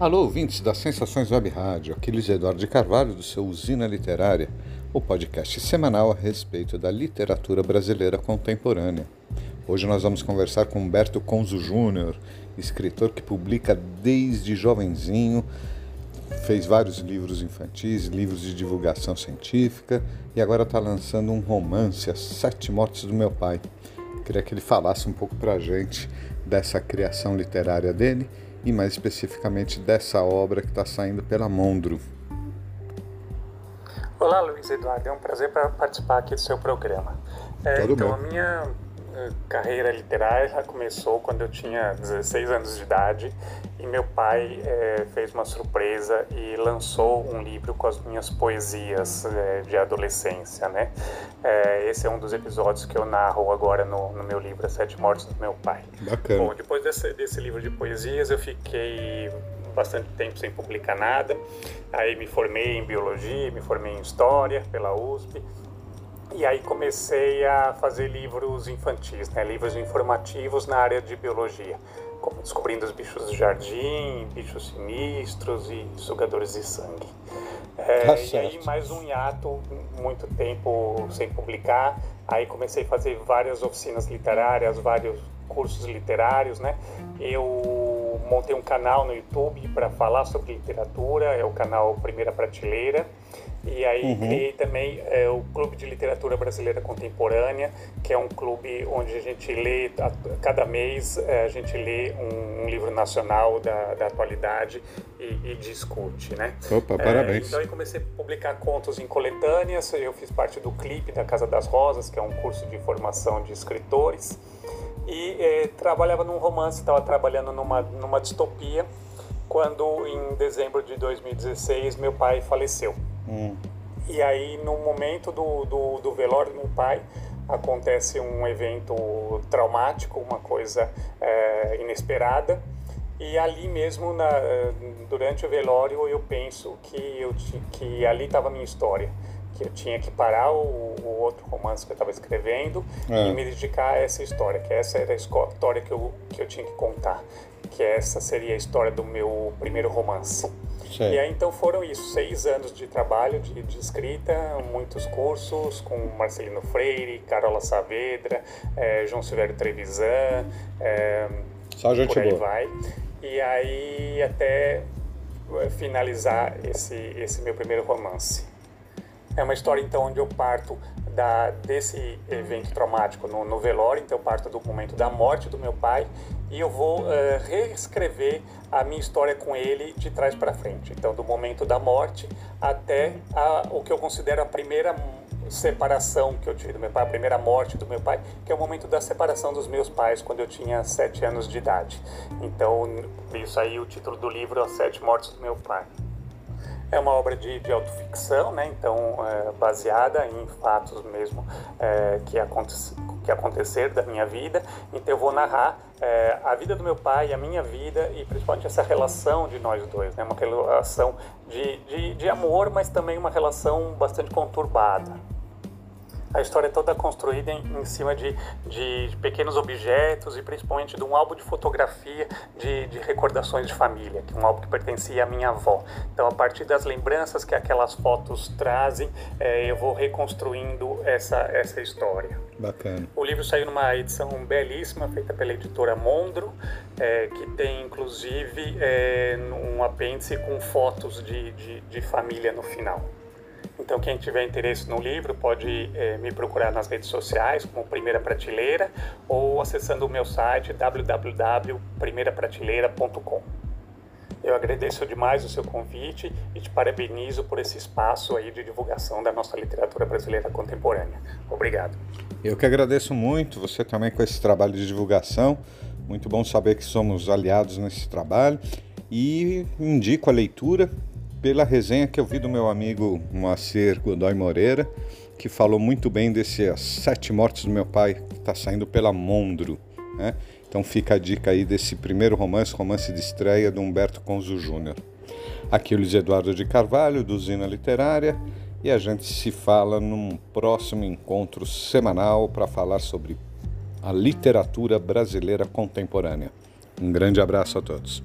Alô, ouvintes das Sensações Web Rádio, aqui Luiz Eduardo de Carvalho do seu Usina Literária, o podcast semanal a respeito da literatura brasileira contemporânea. Hoje nós vamos conversar com Humberto Conzo Júnior, escritor que publica desde jovenzinho, fez vários livros infantis, livros de divulgação científica e agora está lançando um romance, As Sete Mortes do Meu Pai. Queria que ele falasse um pouco para a gente dessa criação literária dele e mais especificamente dessa obra que está saindo pela Mondro. Olá, Luiz Eduardo, é um prazer participar aqui do seu programa. É, então, a minha carreira literária começou quando eu tinha 16 anos de idade e meu pai é, fez uma surpresa e lançou um livro com as minhas poesias é, de adolescência, né? É, esse é um dos episódios que eu narro agora no, no, meu livro As Sete Mortes do Meu Pai. Bacana. Bom, depois desse, desse livro de poesias eu fiquei bastante tempo sem publicar nada. Aí me formei em biologia, me formei em história pela USP e aí comecei a fazer livros infantis, né? livros informativos na área de biologia, como Descobrindo os Bichos do Jardim, Bichos Sinistros e Sugadores de Sangue. É, tá e aí mais um hiato, muito tempo sem publicar, aí comecei a fazer várias oficinas literárias, vários cursos literários, né? Eu montei um canal no YouTube para falar sobre literatura, é o canal Primeira Prateleira. E aí uhum. criei também é, o Clube de Literatura Brasileira Contemporânea, que é um clube onde a gente lê, a, cada mês é, a gente lê um, um, livro nacional da, da atualidade e, e, discute, né? Opa, parabéns. É, então eu comecei a publicar contos em coletâneas, eu fiz parte do Clipe da Casa das Rosas, que é um curso de formação de escritores, e é, trabalhava num romance, estava trabalhando numa, numa distopia, quando em dezembro de 2016 meu pai faleceu. Hum. E aí, no momento do, do, do velório do meu pai, acontece um evento traumático, uma coisa é, inesperada. E ali mesmo, na, durante o velório, eu penso que, eu, que ali estava a minha história. Que eu tinha que parar o, o outro romance que eu estava escrevendo é. e me dedicar a essa história, que essa era a história que eu, que eu tinha que contar. Que essa seria a história do meu primeiro romance. Sim. E aí então foram isso, seis anos de trabalho de, de escrita, muitos cursos com Marcelino Freire, Carola Saavedra, é, João Silvério Trevisan, é, Só gente por aí boa. vai. E aí até eh, finalizar esse, esse meu primeiro romance. É uma história então onde eu parto da, desse evento traumático no, no velório, então eu parto do momento da morte do meu pai e eu vou uh, reescrever a minha história com ele de trás para frente. Então, do momento da morte até a, o que eu considero a primeira separação que eu tive do meu pai, a primeira morte do meu pai, que é o momento da separação dos meus pais quando eu tinha sete anos de idade. Então, isso aí o título do livro, As Sete Mortes do Meu Pai. É uma obra de, de autoficção, né? então é, baseada em fatos mesmo é, que, aconte, que aconteceram da minha vida. Então eu vou narrar é, a vida do meu pai, a minha vida e principalmente essa relação de nós dois, né? uma relação de, de, de amor, mas também uma relação bastante conturbada a história é toda construída em, em cima de, de, pequenos objetos e principalmente de um álbum de fotografia de, de, recordações de família, que é um álbum que pertencia à minha avó. Então, a partir das lembranças que aquelas fotos trazem, é, eu vou reconstruindo essa, essa história. Bacana. O livro saiu numa edição belíssima, feita pela editora Mondro, é, que tem inclusive é, um apêndice com fotos de, de, de família no final. Então, quem tiver interesse no livro pode é, me procurar nas redes sociais, como Primeira Prateleira, ou acessando o meu site www.primeiraprateleira.com. Eu agradeço demais o seu convite e te parabenizo por esse espaço aí de divulgação da nossa literatura brasileira contemporânea. Obrigado. Eu que agradeço muito, você também com esse trabalho de divulgação. Muito bom saber que somos aliados nesse trabalho e indico a leitura pela resenha que eu vi do meu amigo Moacir Godoy Moreira, que falou muito bem desse As Sete Mortes do Meu Pai, que está saindo pela Mondro. Né? Então fica a dica aí desse primeiro romance, romance de estreia do Humberto Conzo Júnior. Aqui o Luiz Eduardo de Carvalho, do Zina Literária, e a gente se fala num próximo encontro semanal para falar sobre a literatura brasileira contemporânea. Um grande abraço a todos.